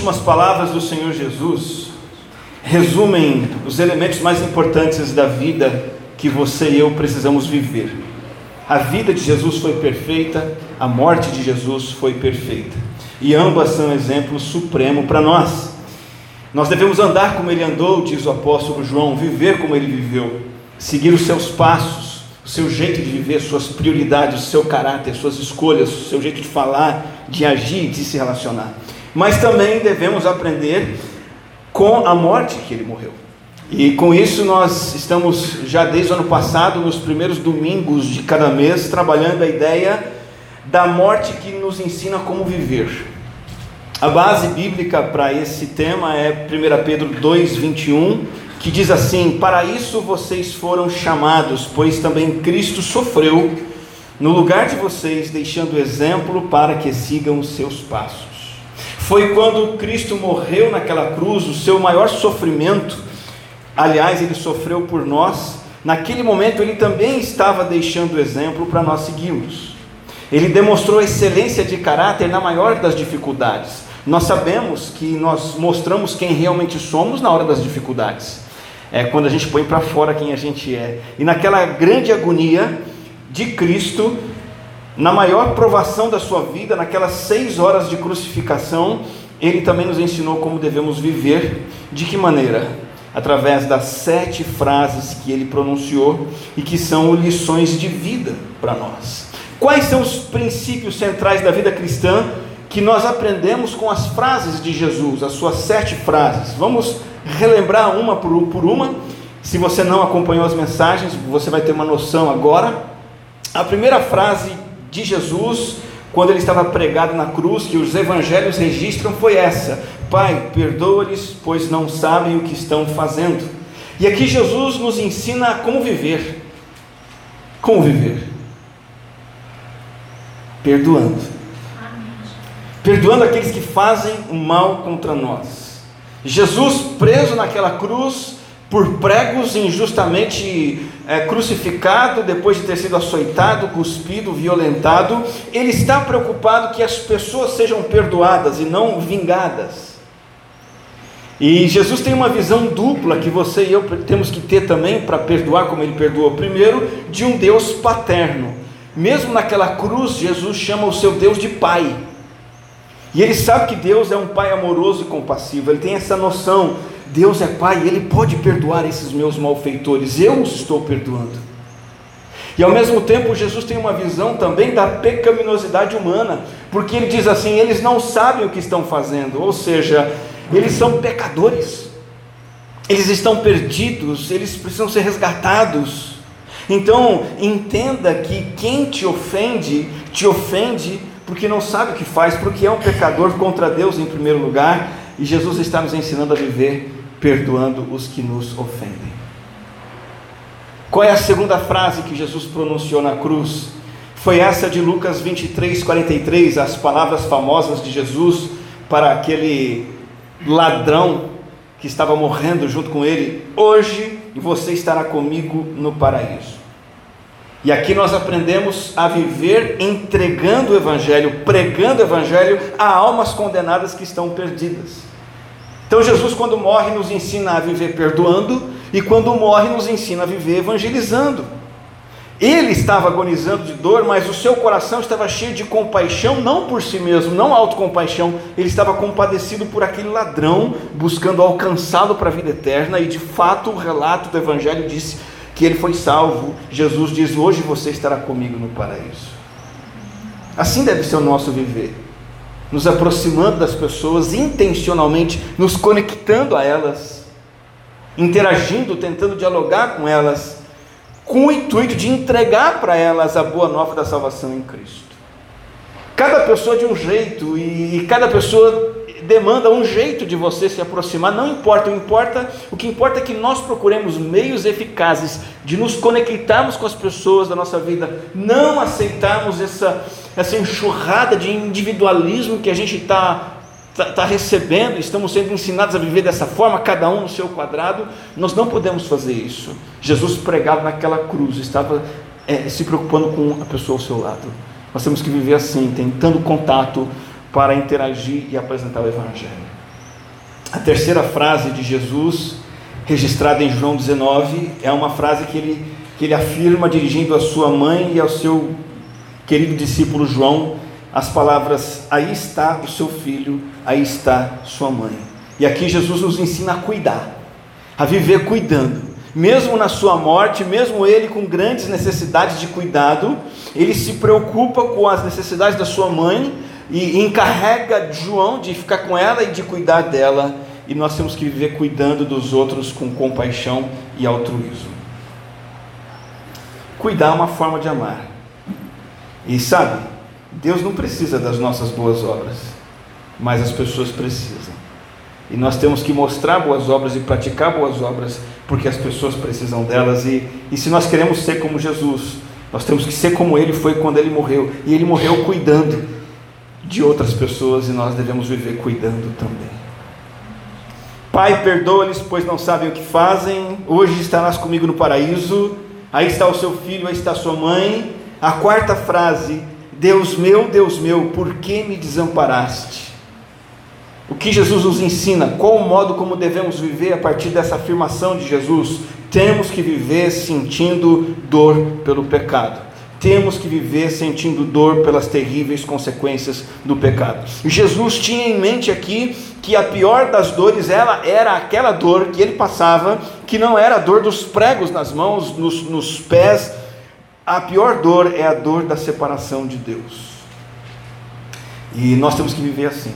últimas palavras do Senhor Jesus resumem os elementos mais importantes da vida que você e eu precisamos viver. A vida de Jesus foi perfeita, a morte de Jesus foi perfeita. E ambas são exemplo supremo para nós. Nós devemos andar como ele andou, diz o apóstolo João, viver como ele viveu, seguir os seus passos, o seu jeito de viver, suas prioridades, o seu caráter, suas escolhas, o seu jeito de falar, de agir, de se relacionar. Mas também devemos aprender com a morte que ele morreu. E com isso nós estamos já desde o ano passado, nos primeiros domingos de cada mês, trabalhando a ideia da morte que nos ensina como viver. A base bíblica para esse tema é 1 Pedro 2,21, que diz assim: Para isso vocês foram chamados, pois também Cristo sofreu no lugar de vocês, deixando exemplo para que sigam os seus passos. Foi quando Cristo morreu naquela cruz, o seu maior sofrimento aliás, ele sofreu por nós, naquele momento ele também estava deixando exemplo para nós seguirmos. Ele demonstrou excelência de caráter na maior das dificuldades. Nós sabemos que nós mostramos quem realmente somos na hora das dificuldades. É quando a gente põe para fora quem a gente é. E naquela grande agonia de Cristo, na maior provação da sua vida, naquelas seis horas de crucificação, ele também nos ensinou como devemos viver. De que maneira? através das sete frases que ele pronunciou e que são lições de vida para nós. Quais são os princípios centrais da vida cristã que nós aprendemos com as frases de Jesus, as suas sete frases? Vamos relembrar uma por uma. Se você não acompanhou as mensagens, você vai ter uma noção agora. A primeira frase de Jesus, quando ele estava pregado na cruz, que os evangelhos registram, foi essa: Pai, perdoa-lhes, pois não sabem o que estão fazendo. E aqui Jesus nos ensina como viver. Como viver? Perdoando. Perdoando aqueles que fazem o mal contra nós. Jesus preso naquela cruz, por pregos injustamente é, crucificado, depois de ter sido açoitado, cuspido, violentado, ele está preocupado que as pessoas sejam perdoadas e não vingadas. E Jesus tem uma visão dupla que você e eu temos que ter também para perdoar, como ele perdoou primeiro, de um Deus paterno. Mesmo naquela cruz, Jesus chama o seu Deus de Pai. E ele sabe que Deus é um Pai amoroso e compassivo, ele tem essa noção: Deus é Pai ele pode perdoar esses meus malfeitores, eu os estou perdoando. E ao mesmo tempo, Jesus tem uma visão também da pecaminosidade humana, porque ele diz assim: eles não sabem o que estão fazendo, ou seja, eles são pecadores, eles estão perdidos, eles precisam ser resgatados. Então, entenda que quem te ofende, te ofende porque não sabe o que faz, porque é um pecador contra Deus em primeiro lugar, e Jesus está nos ensinando a viver perdoando os que nos ofendem. Qual é a segunda frase que Jesus pronunciou na cruz? Foi essa de Lucas 23, 43, as palavras famosas de Jesus para aquele ladrão que estava morrendo junto com ele, hoje você estará comigo no paraíso. E aqui nós aprendemos a viver entregando o Evangelho, pregando o Evangelho a almas condenadas que estão perdidas. Então, Jesus, quando morre, nos ensina a viver perdoando, e quando morre, nos ensina a viver evangelizando. Ele estava agonizando de dor, mas o seu coração estava cheio de compaixão, não por si mesmo, não autocompaixão, ele estava compadecido por aquele ladrão, buscando alcançá-lo para a vida eterna, e de fato o relato do Evangelho disse que ele foi salvo. Jesus diz: Hoje você estará comigo no paraíso. Assim deve ser o nosso viver, nos aproximando das pessoas intencionalmente, nos conectando a elas, interagindo, tentando dialogar com elas com o intuito de entregar para elas a boa nova da salvação em Cristo. Cada pessoa de um jeito e cada pessoa demanda um jeito de você se aproximar, não importa, o importa, o que importa é que nós procuremos meios eficazes de nos conectarmos com as pessoas da nossa vida, não aceitarmos essa, essa enxurrada de individualismo que a gente está está tá recebendo, estamos sendo ensinados a viver dessa forma, cada um no seu quadrado, nós não podemos fazer isso. Jesus pregado naquela cruz, estava é, se preocupando com a pessoa ao seu lado. Nós temos que viver assim, tentando contato para interagir e apresentar o Evangelho. A terceira frase de Jesus, registrada em João 19, é uma frase que ele, que ele afirma dirigindo à sua mãe e ao seu querido discípulo João, as palavras: Aí está o seu filho, aí está sua mãe. E aqui Jesus nos ensina a cuidar, a viver cuidando. Mesmo na sua morte, mesmo ele com grandes necessidades de cuidado, ele se preocupa com as necessidades da sua mãe e encarrega João de ficar com ela e de cuidar dela. E nós temos que viver cuidando dos outros com compaixão e altruísmo. Cuidar é uma forma de amar. E sabe, Deus não precisa das nossas boas obras, mas as pessoas precisam. E nós temos que mostrar boas obras e praticar boas obras, porque as pessoas precisam delas. E, e se nós queremos ser como Jesus, nós temos que ser como Ele foi quando Ele morreu. E Ele morreu cuidando de outras pessoas, e nós devemos viver cuidando também. Pai, perdoa-lhes, pois não sabem o que fazem. Hoje estarás comigo no paraíso. Aí está o seu filho, aí está a sua mãe. A quarta frase Deus meu, Deus meu, por que me desamparaste? O que Jesus nos ensina, qual o modo como devemos viver a partir dessa afirmação de Jesus? Temos que viver sentindo dor pelo pecado. Temos que viver sentindo dor pelas terríveis consequências do pecado. Jesus tinha em mente aqui que a pior das dores ela era aquela dor que ele passava, que não era a dor dos pregos nas mãos, nos, nos pés, a pior dor é a dor da separação de Deus. E nós temos que viver assim.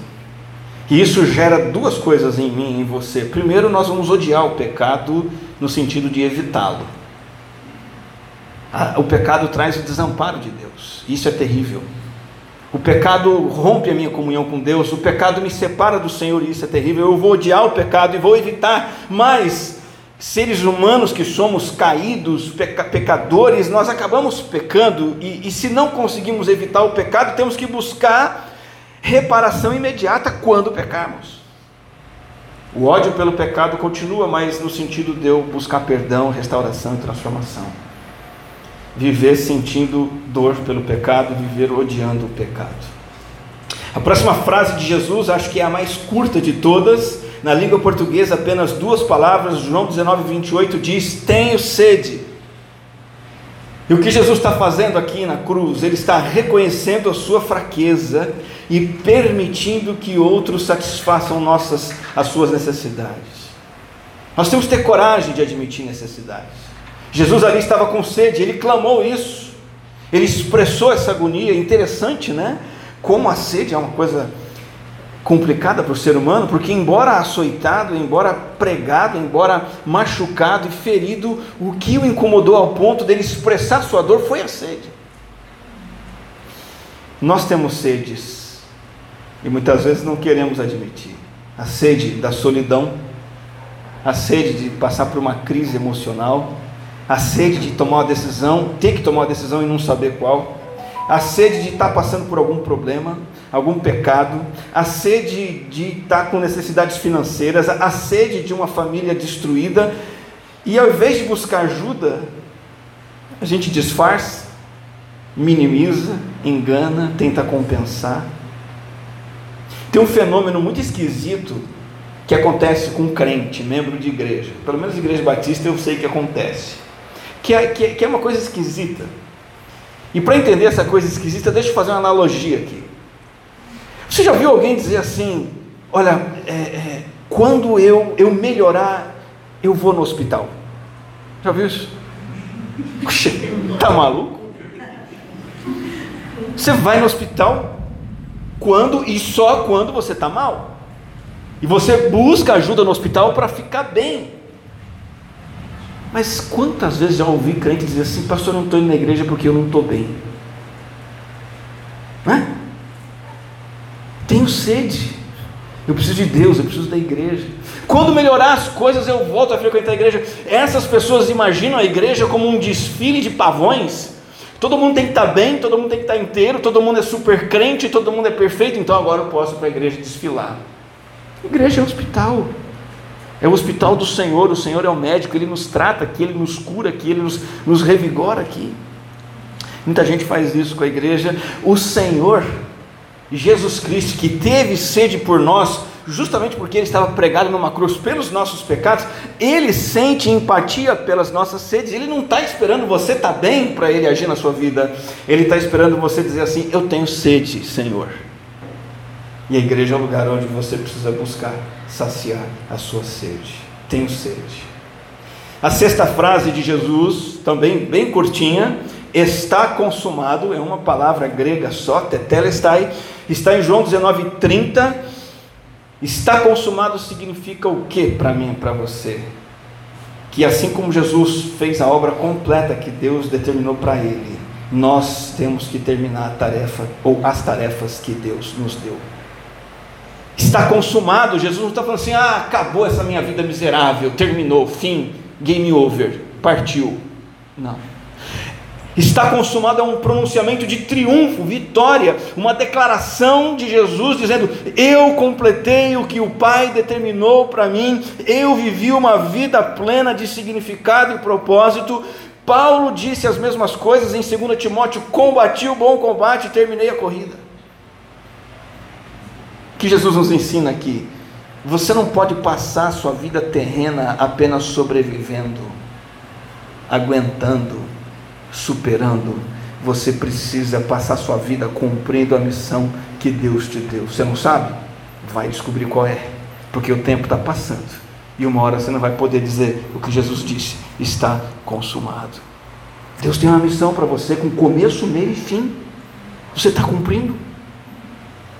E isso gera duas coisas em mim e em você. Primeiro, nós vamos odiar o pecado no sentido de evitá-lo. O pecado traz o desamparo de Deus. Isso é terrível. O pecado rompe a minha comunhão com Deus. O pecado me separa do Senhor e isso é terrível. Eu vou odiar o pecado e vou evitar. Mas seres humanos que somos caídos, peca, pecadores, nós acabamos pecando, e, e se não conseguimos evitar o pecado, temos que buscar reparação imediata quando pecarmos. O ódio pelo pecado continua, mas no sentido de eu buscar perdão, restauração e transformação. Viver sentindo dor pelo pecado, viver odiando o pecado. A próxima frase de Jesus, acho que é a mais curta de todas, na língua portuguesa, apenas duas palavras, João 19, 28 diz: Tenho sede. E o que Jesus está fazendo aqui na cruz? Ele está reconhecendo a sua fraqueza e permitindo que outros satisfaçam nossas, as suas necessidades. Nós temos que ter coragem de admitir necessidades. Jesus ali estava com sede, ele clamou isso, ele expressou essa agonia. Interessante, né? Como a sede é uma coisa complicada para o ser humano, porque embora açoitado, embora pregado, embora machucado e ferido, o que o incomodou ao ponto dele expressar sua dor foi a sede. Nós temos sedes e muitas vezes não queremos admitir. A sede da solidão, a sede de passar por uma crise emocional, a sede de tomar uma decisão, ter que tomar uma decisão e não saber qual, a sede de estar passando por algum problema, algum pecado, a sede de estar com necessidades financeiras, a sede de uma família destruída, e ao invés de buscar ajuda, a gente disfarça, minimiza, engana, tenta compensar. Tem um fenômeno muito esquisito que acontece com um crente, membro de igreja, pelo menos igreja batista eu sei que acontece, que é, que é, que é uma coisa esquisita. E para entender essa coisa esquisita, deixa eu fazer uma analogia aqui. Você já viu alguém dizer assim: Olha, é, é, quando eu, eu melhorar, eu vou no hospital? Já viu isso? Puxa, tá maluco? Você vai no hospital quando e só quando você está mal. E você busca ajuda no hospital para ficar bem. Mas quantas vezes já ouvi crente dizer assim, pastor, eu não estou indo na igreja porque eu não estou bem? Não é? Tenho sede. Eu preciso de Deus, eu preciso da igreja. Quando melhorar as coisas, eu volto a frequentar a igreja. Essas pessoas imaginam a igreja como um desfile de pavões. Todo mundo tem que estar bem, todo mundo tem que estar inteiro, todo mundo é super crente, todo mundo é perfeito, então agora eu posso ir para a igreja desfilar. A igreja é um hospital. É o hospital do Senhor, o Senhor é o médico, Ele nos trata aqui, Ele nos cura aqui, Ele nos, nos revigora aqui. Muita gente faz isso com a igreja. O Senhor Jesus Cristo, que teve sede por nós, justamente porque ele estava pregado numa cruz pelos nossos pecados, ele sente empatia pelas nossas sedes. Ele não está esperando você estar tá bem para ele agir na sua vida, ele está esperando você dizer assim: Eu tenho sede, Senhor. E a igreja é o lugar onde você precisa buscar saciar a sua sede. Tenho sede. A sexta frase de Jesus, também bem curtinha, está consumado, é uma palavra grega só, tetelestai, está em João 19:30. Está consumado significa o que para mim para você? Que assim como Jesus fez a obra completa que Deus determinou para ele, nós temos que terminar a tarefa ou as tarefas que Deus nos deu. Está consumado, Jesus não está falando assim, ah, acabou essa minha vida miserável, terminou, fim, game over, partiu. Não. Está consumado é um pronunciamento de triunfo, vitória, uma declaração de Jesus dizendo: Eu completei o que o Pai determinou para mim, eu vivi uma vida plena de significado e propósito. Paulo disse as mesmas coisas em 2 Timóteo: Combati o bom combate terminei a corrida. O que Jesus nos ensina aqui? Você não pode passar a sua vida terrena apenas sobrevivendo, aguentando superando, você precisa passar sua vida cumprindo a missão que Deus te deu. Você não sabe? Vai descobrir qual é, porque o tempo está passando e uma hora você não vai poder dizer o que Jesus disse: está consumado. Deus tem uma missão para você com começo, meio e fim. Você está cumprindo?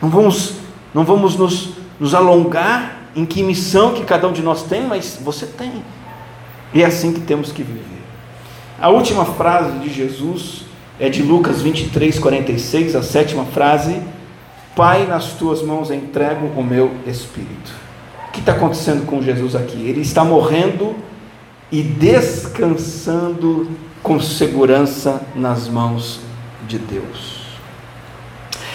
Não vamos, não vamos nos, nos alongar em que missão que cada um de nós tem, mas você tem. E é assim que temos que viver. A última frase de Jesus é de Lucas 23, 46, a sétima frase: Pai, nas tuas mãos entrego o meu espírito. O que está acontecendo com Jesus aqui? Ele está morrendo e descansando com segurança nas mãos de Deus.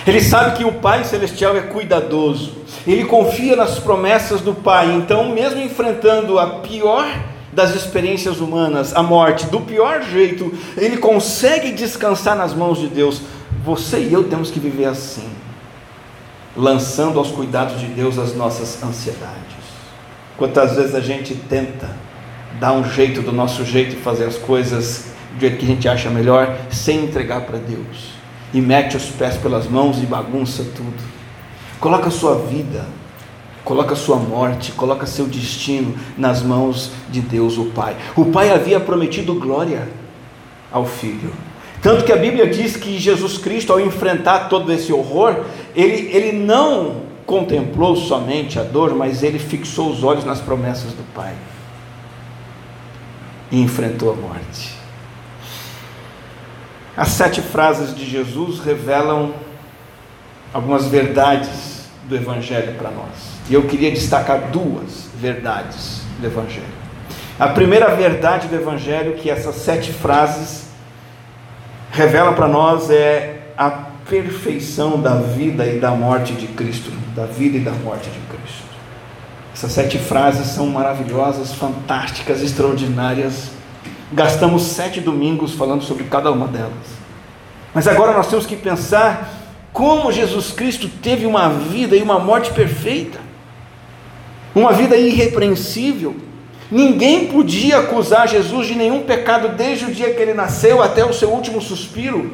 Ele sabe que o Pai Celestial é cuidadoso, ele confia nas promessas do Pai, então, mesmo enfrentando a pior das experiências humanas, a morte, do pior jeito, ele consegue descansar nas mãos de Deus. Você e eu temos que viver assim, lançando aos cuidados de Deus as nossas ansiedades. Quantas vezes a gente tenta dar um jeito do nosso jeito de fazer as coisas do jeito que a gente acha melhor, sem entregar para Deus, e mete os pés pelas mãos e bagunça tudo. Coloca a sua vida coloca sua morte, coloca seu destino nas mãos de Deus, o Pai. O Pai havia prometido glória ao Filho. Tanto que a Bíblia diz que Jesus Cristo, ao enfrentar todo esse horror, ele, ele não contemplou somente a dor, mas ele fixou os olhos nas promessas do Pai e enfrentou a morte. As sete frases de Jesus revelam algumas verdades do Evangelho para nós. E eu queria destacar duas verdades do Evangelho. A primeira verdade do Evangelho que essas sete frases revelam para nós é a perfeição da vida e da morte de Cristo, da vida e da morte de Cristo. Essas sete frases são maravilhosas, fantásticas, extraordinárias. Gastamos sete domingos falando sobre cada uma delas. Mas agora nós temos que pensar como Jesus Cristo teve uma vida e uma morte perfeita uma vida irrepreensível. Ninguém podia acusar Jesus de nenhum pecado desde o dia que ele nasceu até o seu último suspiro.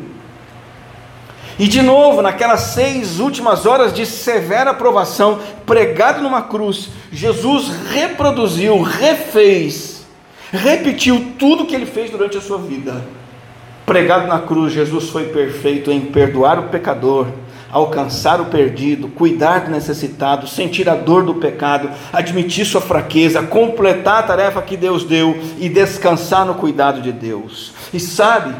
E de novo, naquelas seis últimas horas de severa provação, pregado numa cruz, Jesus reproduziu, refez, repetiu tudo que ele fez durante a sua vida. Pregado na cruz, Jesus foi perfeito em perdoar o pecador, alcançar o perdido, cuidar do necessitado, sentir a dor do pecado, admitir sua fraqueza, completar a tarefa que Deus deu e descansar no cuidado de Deus. E sabe,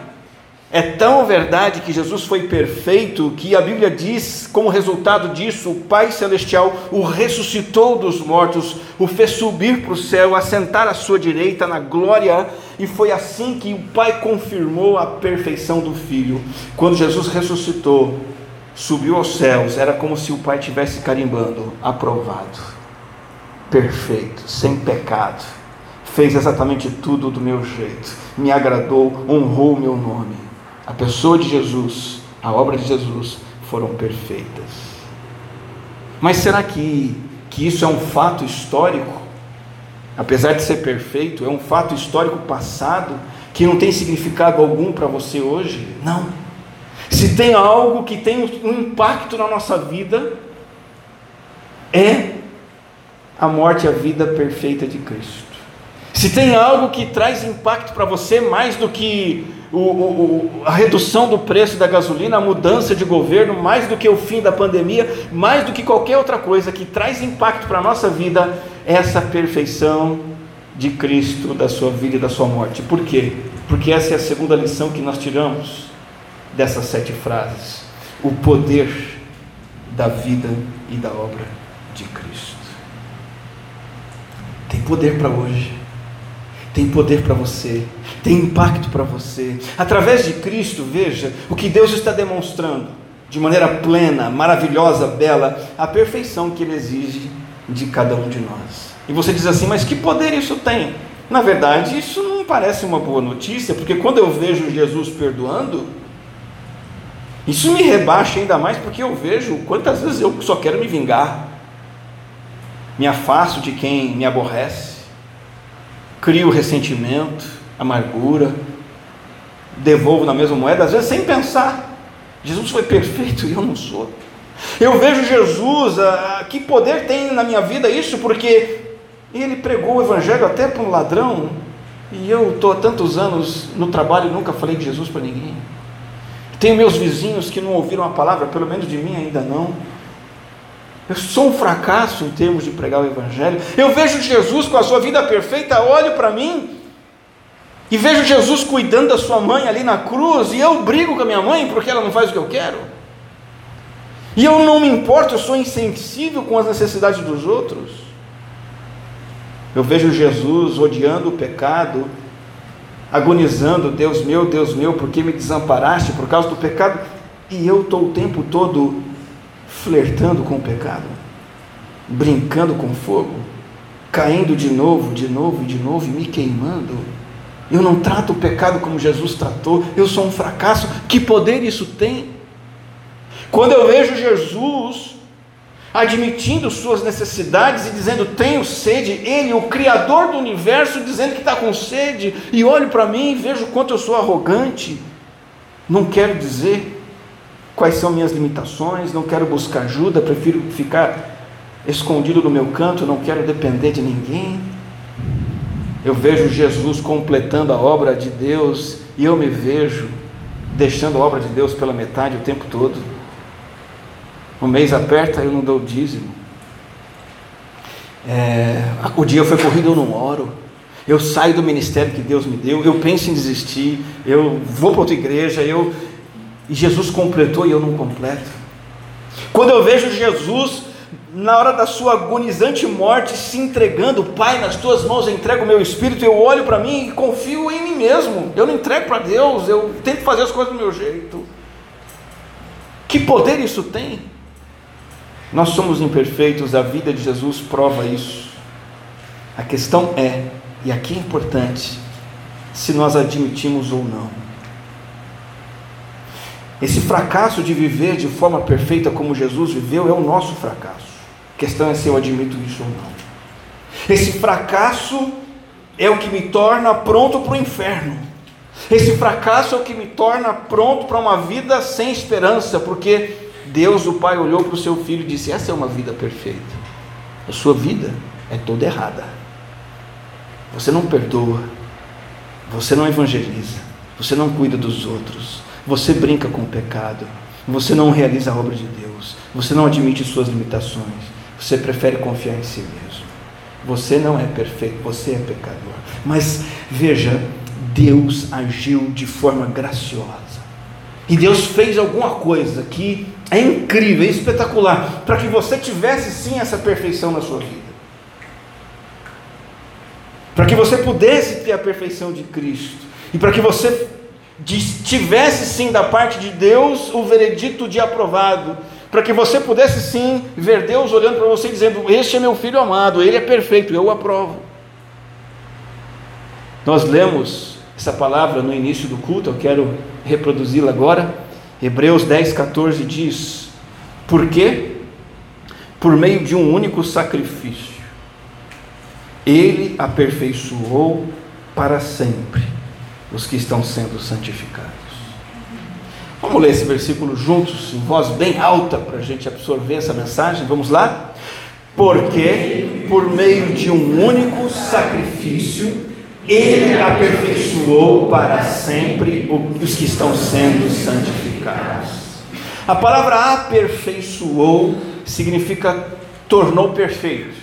é tão verdade que Jesus foi perfeito que a Bíblia diz, como resultado disso, o Pai Celestial o ressuscitou dos mortos, o fez subir para o céu, assentar à sua direita na glória, e foi assim que o Pai confirmou a perfeição do Filho. Quando Jesus ressuscitou, subiu aos céus, era como se o Pai estivesse carimbando, aprovado, perfeito, sem pecado, fez exatamente tudo do meu jeito, me agradou, honrou o meu nome. A pessoa de Jesus, a obra de Jesus foram perfeitas. Mas será que que isso é um fato histórico, apesar de ser perfeito, é um fato histórico passado que não tem significado algum para você hoje? Não. Se tem algo que tem um impacto na nossa vida, é a morte e a vida perfeita de Cristo. Se tem algo que traz impacto para você mais do que o, o, a redução do preço da gasolina, a mudança de governo, mais do que o fim da pandemia, mais do que qualquer outra coisa que traz impacto para a nossa vida, é essa perfeição de Cristo, da sua vida e da sua morte. Por quê? Porque essa é a segunda lição que nós tiramos dessas sete frases: o poder da vida e da obra de Cristo. Tem poder para hoje tem poder para você, tem impacto para você. Através de Cristo, veja o que Deus está demonstrando de maneira plena, maravilhosa, bela, a perfeição que Ele exige de cada um de nós. E você diz assim, mas que poder isso tem? Na verdade, isso não parece uma boa notícia, porque quando eu vejo Jesus perdoando, isso me rebaixa ainda mais, porque eu vejo quantas vezes eu só quero me vingar, me afasto de quem me aborrece crio ressentimento, amargura, devolvo na mesma moeda, às vezes sem pensar. Jesus foi perfeito e eu não sou. Eu vejo Jesus, ah, que poder tem na minha vida isso, porque ele pregou o evangelho até para um ladrão, e eu estou há tantos anos no trabalho e nunca falei de Jesus para ninguém. Tenho meus vizinhos que não ouviram a palavra, pelo menos de mim ainda não. Eu sou um fracasso em termos de pregar o Evangelho. Eu vejo Jesus com a sua vida perfeita, olho para mim e vejo Jesus cuidando da sua mãe ali na cruz, e eu brigo com a minha mãe porque ela não faz o que eu quero. E eu não me importo, eu sou insensível com as necessidades dos outros. Eu vejo Jesus odiando o pecado, agonizando, Deus meu, Deus meu, por que me desamparaste por causa do pecado? E eu estou o tempo todo flertando com o pecado, brincando com fogo, caindo de novo, de novo e de novo e me queimando. Eu não trato o pecado como Jesus tratou, eu sou um fracasso. Que poder isso tem? Quando eu vejo Jesus admitindo suas necessidades e dizendo tenho sede, Ele, o Criador do universo, dizendo que está com sede, e olho para mim e vejo quanto eu sou arrogante, não quero dizer quais são minhas limitações, não quero buscar ajuda, prefiro ficar escondido no meu canto, não quero depender de ninguém. Eu vejo Jesus completando a obra de Deus e eu me vejo deixando a obra de Deus pela metade o tempo todo. O mês aperta, eu não dou dízimo. É, o dia foi corrido, eu não oro. Eu saio do ministério que Deus me deu, eu penso em desistir, eu vou para outra igreja, eu, e Jesus completou e eu não completo. Quando eu vejo Jesus na hora da sua agonizante morte se entregando, Pai, nas tuas mãos eu entrego o meu espírito, eu olho para mim e confio em mim mesmo. Eu não entrego para Deus, eu tento fazer as coisas do meu jeito. Que poder isso tem? Nós somos imperfeitos, a vida de Jesus prova isso. A questão é, e aqui é importante, se nós admitimos ou não. Esse fracasso de viver de forma perfeita como Jesus viveu é o nosso fracasso. A questão é se eu admito isso ou não. Esse fracasso é o que me torna pronto para o inferno. Esse fracasso é o que me torna pronto para uma vida sem esperança, porque Deus, o Pai, olhou para o seu filho e disse: Essa é uma vida perfeita. A sua vida é toda errada. Você não perdoa, você não evangeliza, você não cuida dos outros, você brinca com o pecado. Você não realiza a obra de Deus. Você não admite suas limitações. Você prefere confiar em si mesmo. Você não é perfeito, você é pecador. Mas veja, Deus agiu de forma graciosa. E Deus fez alguma coisa que é incrível, é espetacular, para que você tivesse sim essa perfeição na sua vida. Para que você pudesse ter a perfeição de Cristo. E para que você tivesse sim da parte de Deus o veredito de aprovado, para que você pudesse sim ver Deus olhando para você dizendo: Este é meu filho amado, ele é perfeito, eu o aprovo. Nós lemos essa palavra no início do culto, eu quero reproduzi-la agora. Hebreus 10, 14 diz: Por quê? por meio de um único sacrifício, ele aperfeiçoou para sempre os que estão sendo santificados. Vamos ler esse versículo juntos, em voz bem alta, para a gente absorver essa mensagem. Vamos lá? Porque, por meio de um único sacrifício, ele aperfeiçoou para sempre os que estão sendo santificados. A palavra aperfeiçoou significa tornou perfeito.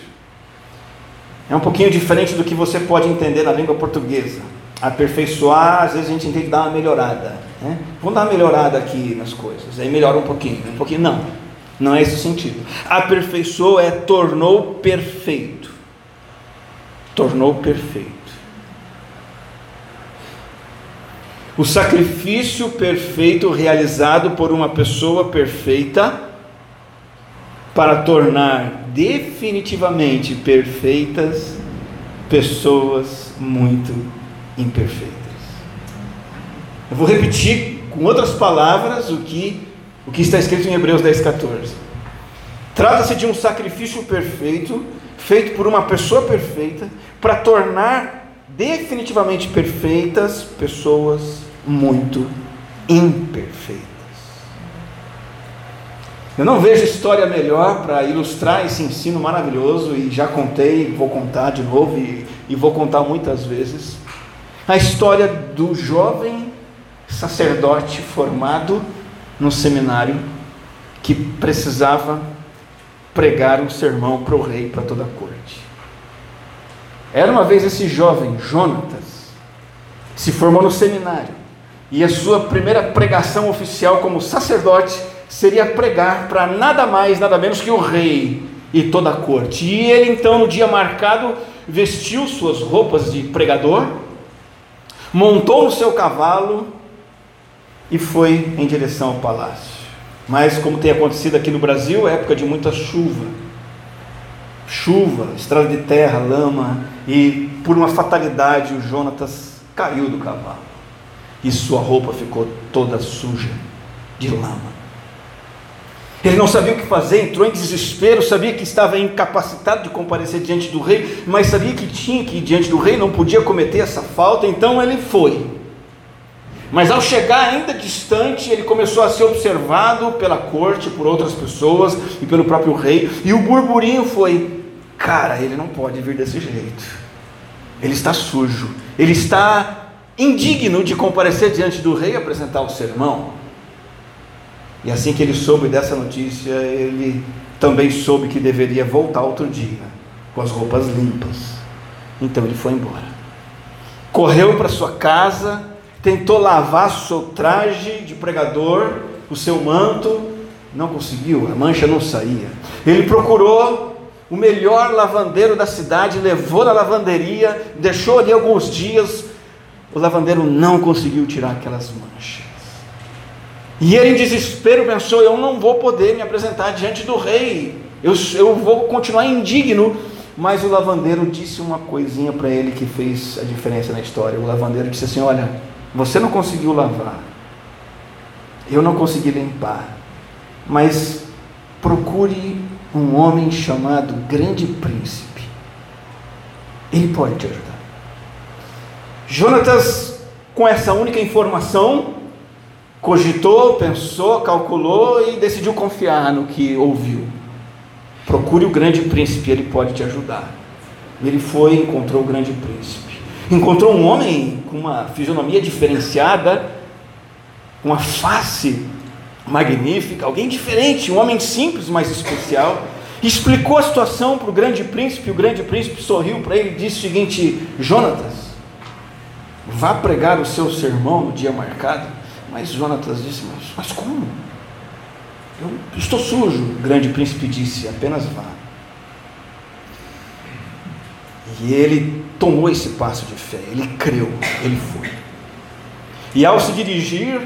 É um pouquinho diferente do que você pode entender na língua portuguesa. Aperfeiçoar, às vezes a gente entende dar uma melhorada. Né? Vamos dar uma melhorada aqui nas coisas, aí melhora um pouquinho, um pouquinho. Não, não é esse o sentido. Aperfeiçoou é tornou perfeito. Tornou perfeito. O sacrifício perfeito realizado por uma pessoa perfeita para tornar definitivamente perfeitas pessoas muito imperfeitas. Eu vou repetir com outras palavras o que, o que está escrito em Hebreus 10, 14. Trata-se de um sacrifício perfeito, feito por uma pessoa perfeita, para tornar definitivamente perfeitas, pessoas muito imperfeitas. Eu não vejo história melhor para ilustrar esse ensino maravilhoso, e já contei, vou contar de novo e, e vou contar muitas vezes. A história do jovem sacerdote formado no seminário que precisava pregar um sermão para o rei, para toda a corte. Era uma vez esse jovem, Jonatas, se formou no seminário e a sua primeira pregação oficial como sacerdote seria pregar para nada mais, nada menos que o rei e toda a corte. E ele então, no dia marcado, vestiu suas roupas de pregador, montou no seu cavalo e foi em direção ao palácio. Mas, como tem acontecido aqui no Brasil, é época de muita chuva chuva, estrada de terra, lama, e por uma fatalidade o Jonatas caiu do cavalo e sua roupa ficou toda suja de lama. Ele não sabia o que fazer, entrou em desespero, sabia que estava incapacitado de comparecer diante do rei, mas sabia que tinha que ir diante do rei, não podia cometer essa falta, então ele foi. Mas ao chegar ainda distante, ele começou a ser observado pela corte, por outras pessoas e pelo próprio rei, e o burburinho foi: cara, ele não pode vir desse jeito. Ele está sujo, ele está indigno de comparecer diante do rei e apresentar o sermão. E assim que ele soube dessa notícia, ele também soube que deveria voltar outro dia, com as roupas limpas. Então ele foi embora. Correu para sua casa, tentou lavar seu traje de pregador, o seu manto, não conseguiu, a mancha não saía. Ele procurou o melhor lavandeiro da cidade, levou na lavanderia, deixou ali alguns dias. O lavandeiro não conseguiu tirar aquelas manchas. E ele, em desespero, pensou: Eu não vou poder me apresentar diante do rei, eu, eu vou continuar indigno. Mas o lavandeiro disse uma coisinha para ele que fez a diferença na história. O lavandeiro disse assim: Olha, você não conseguiu lavar, eu não consegui limpar, mas procure um homem chamado Grande Príncipe. Ele pode te ajudar. Jonatas, com essa única informação, cogitou, pensou, calculou e decidiu confiar no que ouviu. Procure o grande príncipe, ele pode te ajudar. Ele foi e encontrou o grande príncipe. Encontrou um homem com uma fisionomia diferenciada, uma face magnífica, alguém diferente, um homem simples, mas especial. Explicou a situação para o grande príncipe, o grande príncipe sorriu para ele e disse o seguinte: Jonatas, vá pregar o seu sermão no dia marcado. Mas Jonatas disse: Mas, mas como? Eu estou sujo. O grande príncipe disse: Apenas vá. E ele tomou esse passo de fé, ele creu, ele foi. E ao se dirigir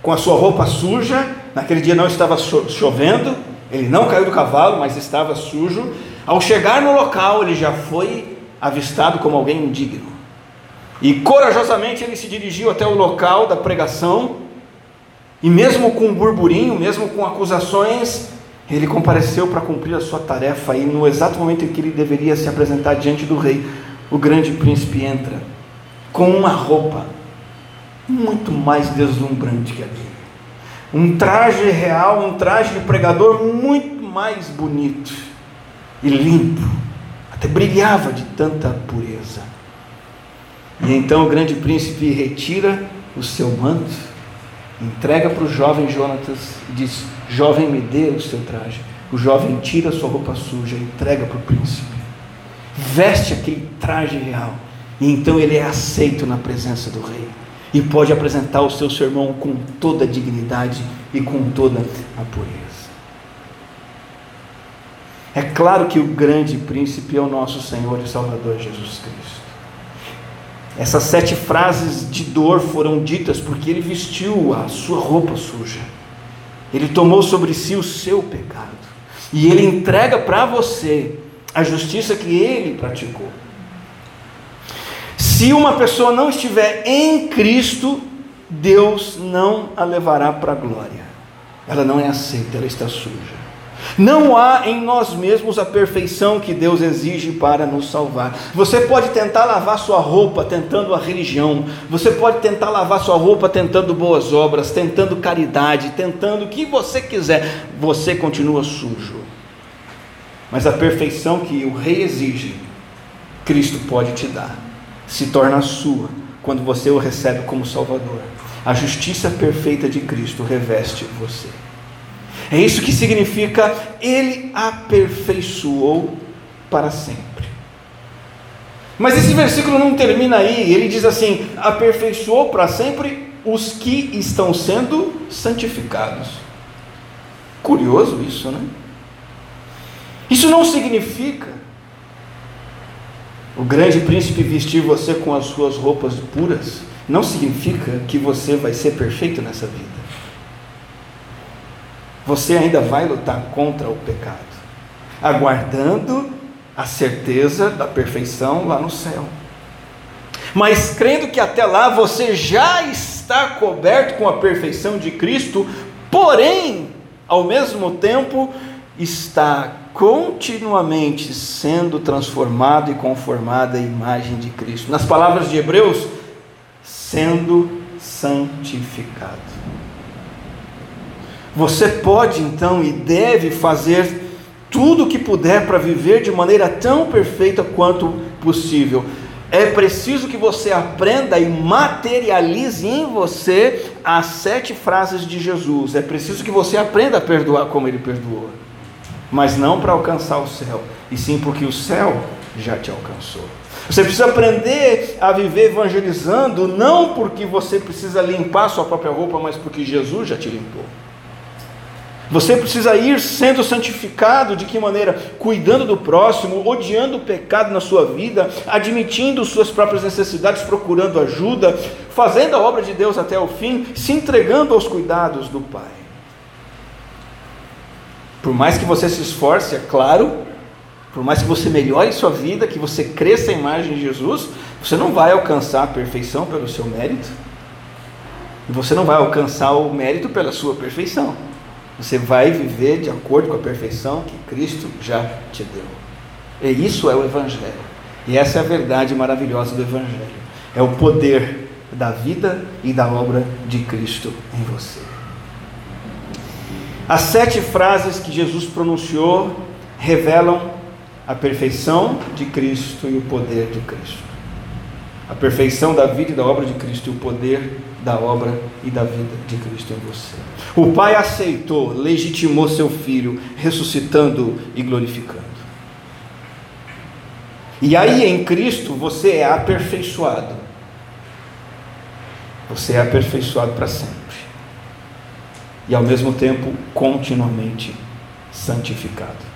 com a sua roupa suja, naquele dia não estava chovendo, ele não caiu do cavalo, mas estava sujo. Ao chegar no local, ele já foi avistado como alguém indigno. E corajosamente ele se dirigiu até o local da pregação, e mesmo com um burburinho, mesmo com acusações, Ele compareceu para cumprir a sua tarefa e no exato momento em que ele deveria se apresentar diante do rei, o grande príncipe entra com uma roupa muito mais deslumbrante que a dele. Um traje real, um traje de pregador muito mais bonito e limpo, até brilhava de tanta pureza. E então o grande príncipe retira o seu manto, entrega para o jovem Jonatas e diz: Jovem, me dê o seu traje. O jovem tira a sua roupa suja e entrega para o príncipe. Veste aquele traje real. E então ele é aceito na presença do rei. E pode apresentar o seu sermão com toda a dignidade e com toda a pureza. É claro que o grande príncipe é o nosso Senhor e Salvador Jesus Cristo. Essas sete frases de dor foram ditas porque ele vestiu a sua roupa suja. Ele tomou sobre si o seu pecado. E ele entrega para você a justiça que ele praticou. Se uma pessoa não estiver em Cristo, Deus não a levará para a glória. Ela não é aceita, ela está suja. Não há em nós mesmos a perfeição que Deus exige para nos salvar. Você pode tentar lavar sua roupa tentando a religião, você pode tentar lavar sua roupa tentando boas obras, tentando caridade, tentando o que você quiser, você continua sujo. Mas a perfeição que o Rei exige, Cristo pode te dar, se torna sua quando você o recebe como Salvador. A justiça perfeita de Cristo reveste você. É isso que significa ele aperfeiçoou para sempre. Mas esse versículo não termina aí, ele diz assim: aperfeiçoou para sempre os que estão sendo santificados. Curioso isso, né? Isso não significa o grande príncipe vestir você com as suas roupas puras, não significa que você vai ser perfeito nessa vida você ainda vai lutar contra o pecado, aguardando a certeza da perfeição lá no céu. Mas crendo que até lá você já está coberto com a perfeição de Cristo, porém, ao mesmo tempo, está continuamente sendo transformado e conformado à imagem de Cristo. Nas palavras de Hebreus, sendo santificado. Você pode então e deve fazer tudo o que puder para viver de maneira tão perfeita quanto possível. É preciso que você aprenda e materialize em você as sete frases de Jesus. É preciso que você aprenda a perdoar como ele perdoou. Mas não para alcançar o céu, e sim porque o céu já te alcançou. Você precisa aprender a viver evangelizando, não porque você precisa limpar sua própria roupa, mas porque Jesus já te limpou. Você precisa ir sendo santificado de que maneira? Cuidando do próximo, odiando o pecado na sua vida, admitindo suas próprias necessidades, procurando ajuda, fazendo a obra de Deus até o fim, se entregando aos cuidados do Pai. Por mais que você se esforce, é claro, por mais que você melhore sua vida, que você cresça a imagem de Jesus, você não vai alcançar a perfeição pelo seu mérito. E você não vai alcançar o mérito pela sua perfeição. Você vai viver de acordo com a perfeição que Cristo já te deu. E isso é o Evangelho. E essa é a verdade maravilhosa do Evangelho. É o poder da vida e da obra de Cristo em você. As sete frases que Jesus pronunciou revelam a perfeição de Cristo e o poder de Cristo. A perfeição da vida e da obra de Cristo e o poder da obra e da vida de Cristo em você. O Pai aceitou, legitimou seu filho, ressuscitando e glorificando. E aí em Cristo você é aperfeiçoado. Você é aperfeiçoado para sempre. E ao mesmo tempo continuamente santificado.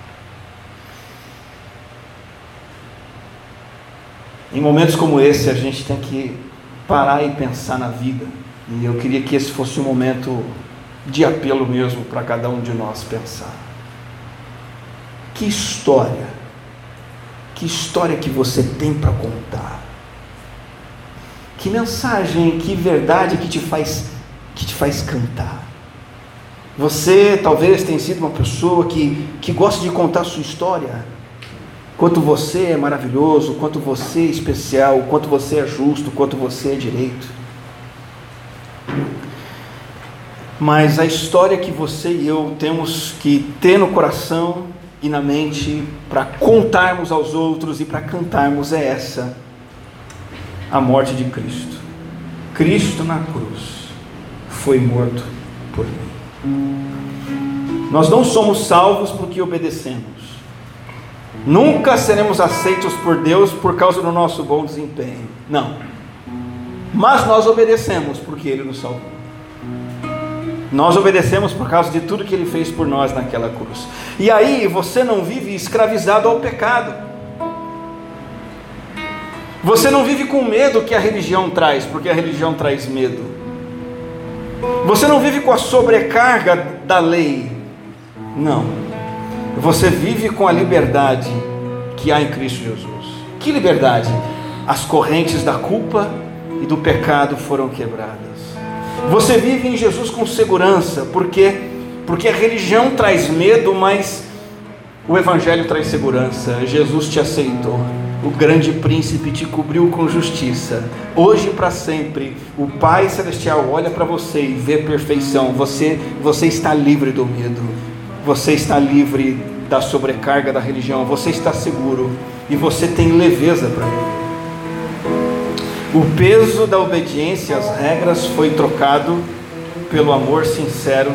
Em momentos como esse, a gente tem que parar e pensar na vida. E eu queria que esse fosse um momento de apelo mesmo para cada um de nós pensar. Que história, que história que você tem para contar? Que mensagem, que verdade que te faz que te faz cantar? Você talvez tenha sido uma pessoa que, que gosta de contar sua história. Quanto você é maravilhoso, quanto você é especial, quanto você é justo, quanto você é direito. Mas a história que você e eu temos que ter no coração e na mente para contarmos aos outros e para cantarmos é essa: a morte de Cristo. Cristo na cruz foi morto por mim. Nós não somos salvos porque obedecemos. Nunca seremos aceitos por Deus por causa do nosso bom desempenho. Não. Mas nós obedecemos porque Ele nos salvou. Nós obedecemos por causa de tudo que Ele fez por nós naquela cruz. E aí você não vive escravizado ao pecado. Você não vive com medo que a religião traz, porque a religião traz medo. Você não vive com a sobrecarga da lei. Não. Você vive com a liberdade que há em Cristo Jesus. Que liberdade? As correntes da culpa e do pecado foram quebradas. Você vive em Jesus com segurança, porque porque a religião traz medo, mas o evangelho traz segurança. Jesus te aceitou. O grande príncipe te cobriu com justiça. Hoje para sempre, o Pai celestial olha para você e vê perfeição. Você você está livre do medo. Você está livre da sobrecarga da religião. Você está seguro e você tem leveza para viver. O peso da obediência às regras foi trocado pelo amor sincero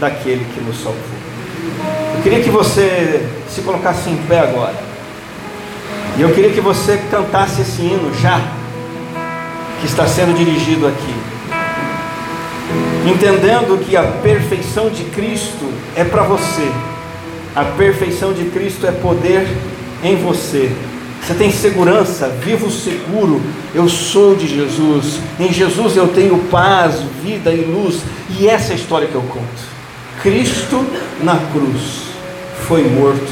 daquele que nos salvou. Eu queria que você se colocasse em pé agora. E eu queria que você cantasse esse hino já, que está sendo dirigido aqui. Entendendo que a perfeição de Cristo é para você, a perfeição de Cristo é poder em você você tem segurança, vivo seguro. Eu sou de Jesus. Em Jesus eu tenho paz, vida e luz. E essa é a história que eu conto. Cristo na cruz foi morto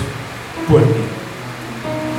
por mim.